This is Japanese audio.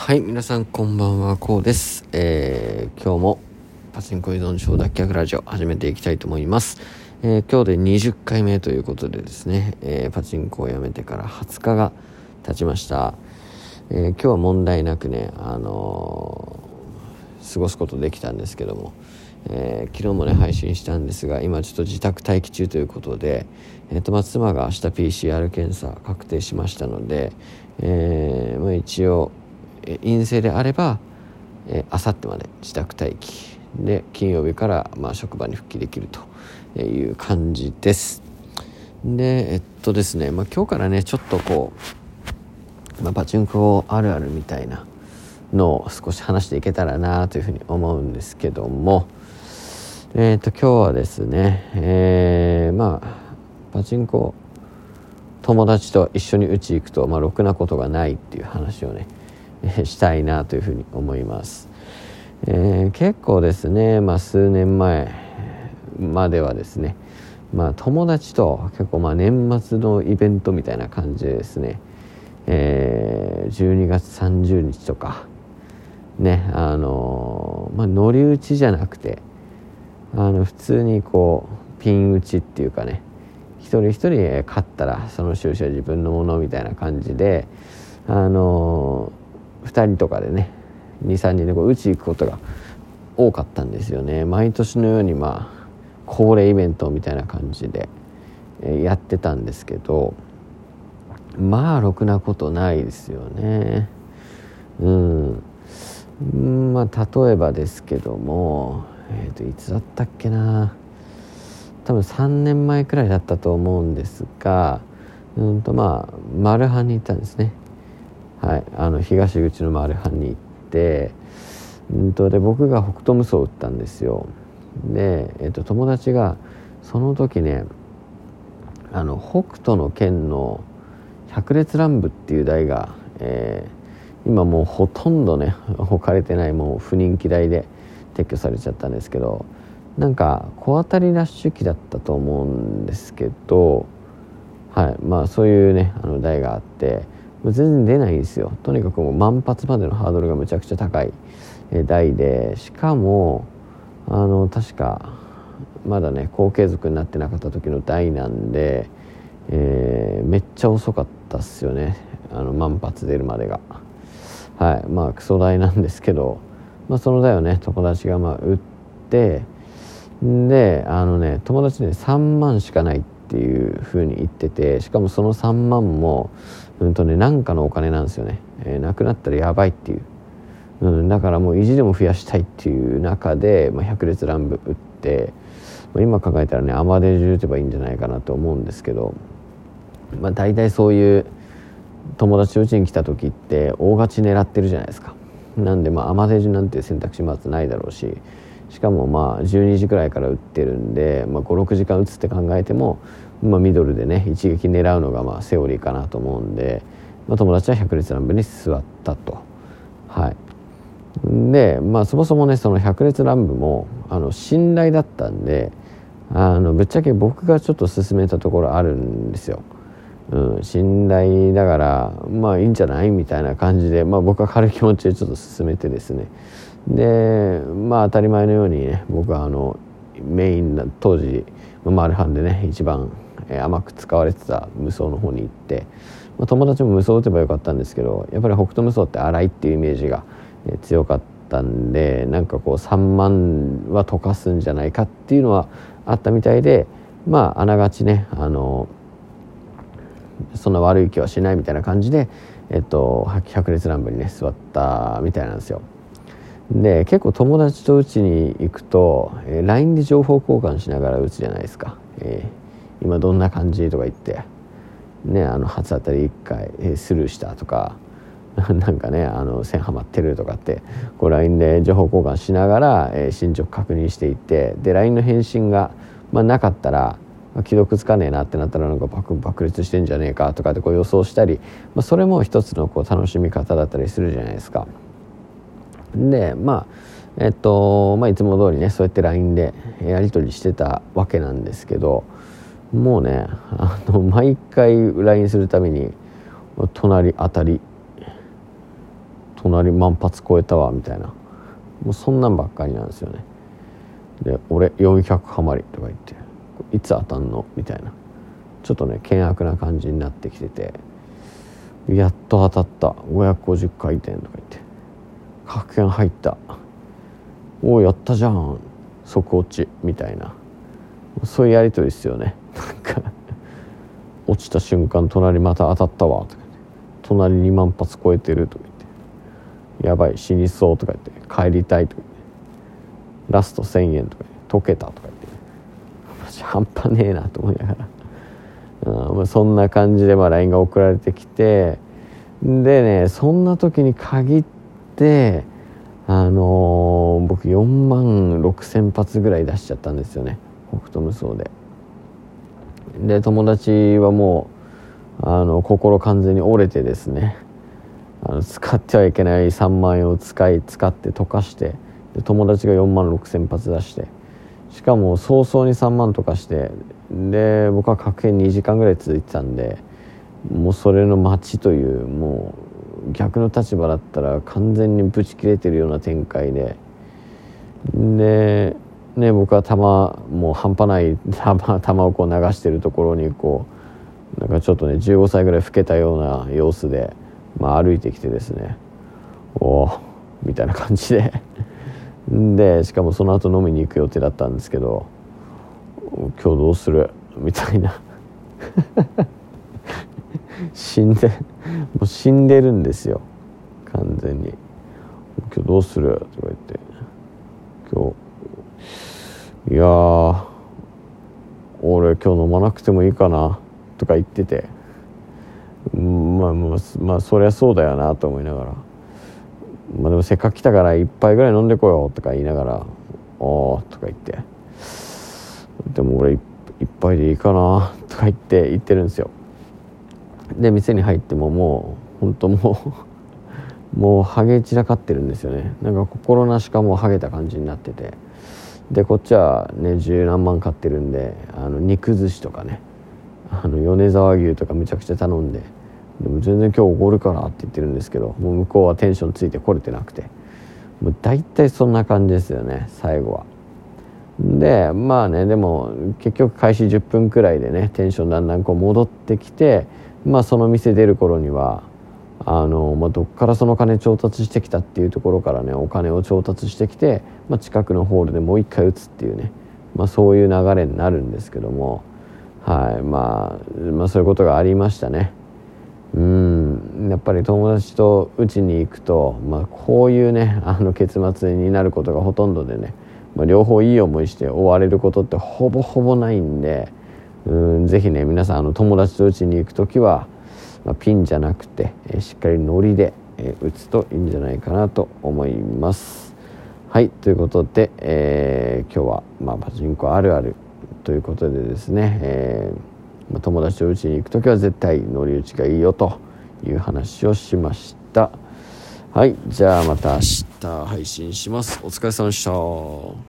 はい、皆さんこんばんは、こうです。えー、今日もパチンコ依存症脱却ラジオ始めていきたいと思います。えー、今日で20回目ということでですね、えーパチンコをやめてから20日が経ちました。えー今日は問題なくね、あの過ごすことできたんですけども、えー昨日もね配信したんですが今ちょっと自宅待機中ということで、えーとまあ、妻が明日 PCR 検査確定しましたので、えーまあ、一応陰性であればえー、明後日まで自宅待機。で金曜日から、まあ、職場に復帰できるという感じです。でえっとですね、まあ、今日からねちょっとこう、まあ、パチンコあるあるみたいなのを少し話していけたらなというふうに思うんですけども。えっと今日はですねえーまあパチンコ友達と一緒にうち行くと、まあ、ろくなことがないっていう話をね したいなというふうに思います、えー結構ですね、まあ、数年前まではですね、まあ、友達と結構まあ年末のイベントみたいな感じでですね、えー12月30日とかねあのーまあ乗り打ちじゃなくてあの普通にこうピン打ちっていうかね一人一人勝ったらその収支は自分のものみたいな感じであの、2人とかでね23人でこう打ち行くことが多かったんですよね。毎年のようにまあ恒例イベントみたいな感じで、やってたんですけどまあろくなことないですよね。うん。まあ例えばですけどもえっ、といつだったっけな。多分3年前くらいだったと思うんですがうんとまあマルハに行ったんですね。はい。あの東口のマルハンに行ってうんとで僕が北斗無双を打ったんですよ。で、えっと友達がその時ねあの北斗の拳の百列乱舞っていう台が、えー今もうほとんどね置かれてないもう不人気台で撤去されちゃったんですけどなんか小当たりラッシュ機だったと思うんですけどはい。まあそういうねあの台があって全然出ないですよ。とにかくもう万発までのハードルがむちゃくちゃ高い台で。しかもあの確かまだね後継続になってなかった時の台なんで、えーめっちゃ遅かったっすよね。あの万発出るまでが。はい。まあクソ台なんですけど、まあ、その台をね友達がまあ打ってであのね友達ね3万しかないってていう風に言っててしかもその3万もうんとねなんかのお金なんですよね、えーなくなったらやばいっていう。うん、だからもう意地でも増やしたいっていう中で、まあ、百列乱舞打って、まあ、今考えたらねアマデジュ打てばいいんじゃないかなと思うんですけど、まあ、大体そういう友達うちに来た時って大勝ち狙ってるじゃないですか。なんでまあアマデジュなんて選択肢まずないだろうししかもまあ12時くらいから打ってるんで、まあ、56時間打つって考えても、まあ、ミドルでね一撃狙うのがまあセオリーかなと思うんで、まあ、友達は百列乱舞に座ったと。はいでまあそもそもねその百列乱舞もあの信頼だったんであのぶっちゃけ僕がちょっと勧めたところあるんですよ。うん、信頼だからまあいいんじゃないみたいな感じで、まあ、僕は軽い気持ちでちょっと勧めてですねでまあ当たり前のようにね僕はあのメインな当時まあマルハンでね一番甘く使われてた無双の方に行って、まあ、友達も無双打てばよかったんですけどやっぱり北斗無双って荒いっていうイメージが、強かったんでなんかこう3万は溶かすんじゃないかっていうのはあったみたいでまああながちねあのそんな悪い気はしないみたいな感じで、えっと、百列乱舞にね座ったみたいなんですよ。で結構友達とうちに行くと、えー LINE で情報交換しながら打つじゃないですか、えー今どんな感じとか言って。ねあの初当たり1回、えースルーしたとか。なんかねあの線はまってるとかってこう LINE で情報交換しながら、えー進捗確認していって。で LINE の返信が、まあ、なかったらまあ既読つかねえなってなったらなんか爆爆裂してんじゃねえかとかってこう予想したり、まあ、それも一つのこう楽しみ方だったりするじゃないですか。でまあえっとまあいつも通りねそうやって LINE でやり取りしてたわけなんですけどもうねあの毎回 LINE するために隣当たり隣万発超えたわみたいな。もうそんなんばっかりなんですよね。で俺400ハマりとか言っていつ当たんの？みたいな。ちょっとね険悪な感じになってきててやっと当たった。550回転とか言って。確変入った。おおやったじゃん。即落ち。みたいな。そういうやり取りですよね。なんか。落ちた瞬間隣また当たったわ。とか言って隣2万発超えてるとか言って。やばい死にそうとか言って。帰りたいとか言って。ラスト1000円とか溶けたとか言って。マジ半端ねえなと思いながら、うん、そんな感じでまあ LINE が送られてきて。でねそんな時に限ってあのー、僕4万6千発ぐらい出しちゃったんですよね。北斗無双で。で友達はもうあの心完全に折れてですね。あの使ってはいけない3万円を使い使って溶かしてで友達が4万6千発出して。しかも早々に3万とかしてで僕は確変2時間ぐらい続いてたんでもうそれの待ちというもう逆の立場だったら完全にブチ切れてるような展開で。で、ね、僕は球もう半端ない球球をこう流してるところにこうなんかちょっとね15歳ぐらい老けたような様子で、まあ、歩いてきてですねおおみたいな感じで。でしかもその後飲みに行く予定だったんですけど今日どうする？みたいな。死んでもう死んでるんですよ。完全に「今日どうする?」とか言って「今日いや俺今日飲まなくてもいいかな」とか言ってて。まあまあまあそりゃそうだよなと思いながら。まあでもせっかく来たから一杯ぐらい飲んでこよう。とか言いながら「おお」とか言って。でも俺一杯でいいかな。とか言って言ってるんですよ。で店に入ってももう本当もう もうハゲ散らかってるんですよね。なんか心なしかもうハゲた感じになってて。でこっちはね十何万買ってるんであの肉寿司とかね。あの米沢牛とかめちゃくちゃ頼んで。でも全然今日おごるからって言ってるんですけどもう向こうはテンションついてこれてなくて。もう大体そんな感じですよね最後は。でまあねでも結局開始10分くらいでねテンションだんだんこう戻ってきてまあその店出る頃にはあの、まあ、どっからその金調達してきたっていうところからねお金を調達してきて、まあ、近くのホールでもう一回打つっていうね、まあ、そういう流れになるんですけども、はいまあ、まあそういうことがありましたね。うんやっぱり友達と打ちに行くと、まあ、こういうねあの結末になることがほとんどでね、まあ、両方いい思いして終われることってほぼほぼないんでうんぜひね皆さんあの友達と打ちに行く時は、まあ、ピンじゃなくて、え、しっかりノリで、え、打つといいんじゃないかなと思います。はいということで、えー、今日は、まあ、パチンコあるあるということでですね、えまあ、友達と打ちに行く時は絶対乗り打ちがいいよという話をしました。はいじゃあまた明日配信します。お疲れ様でした。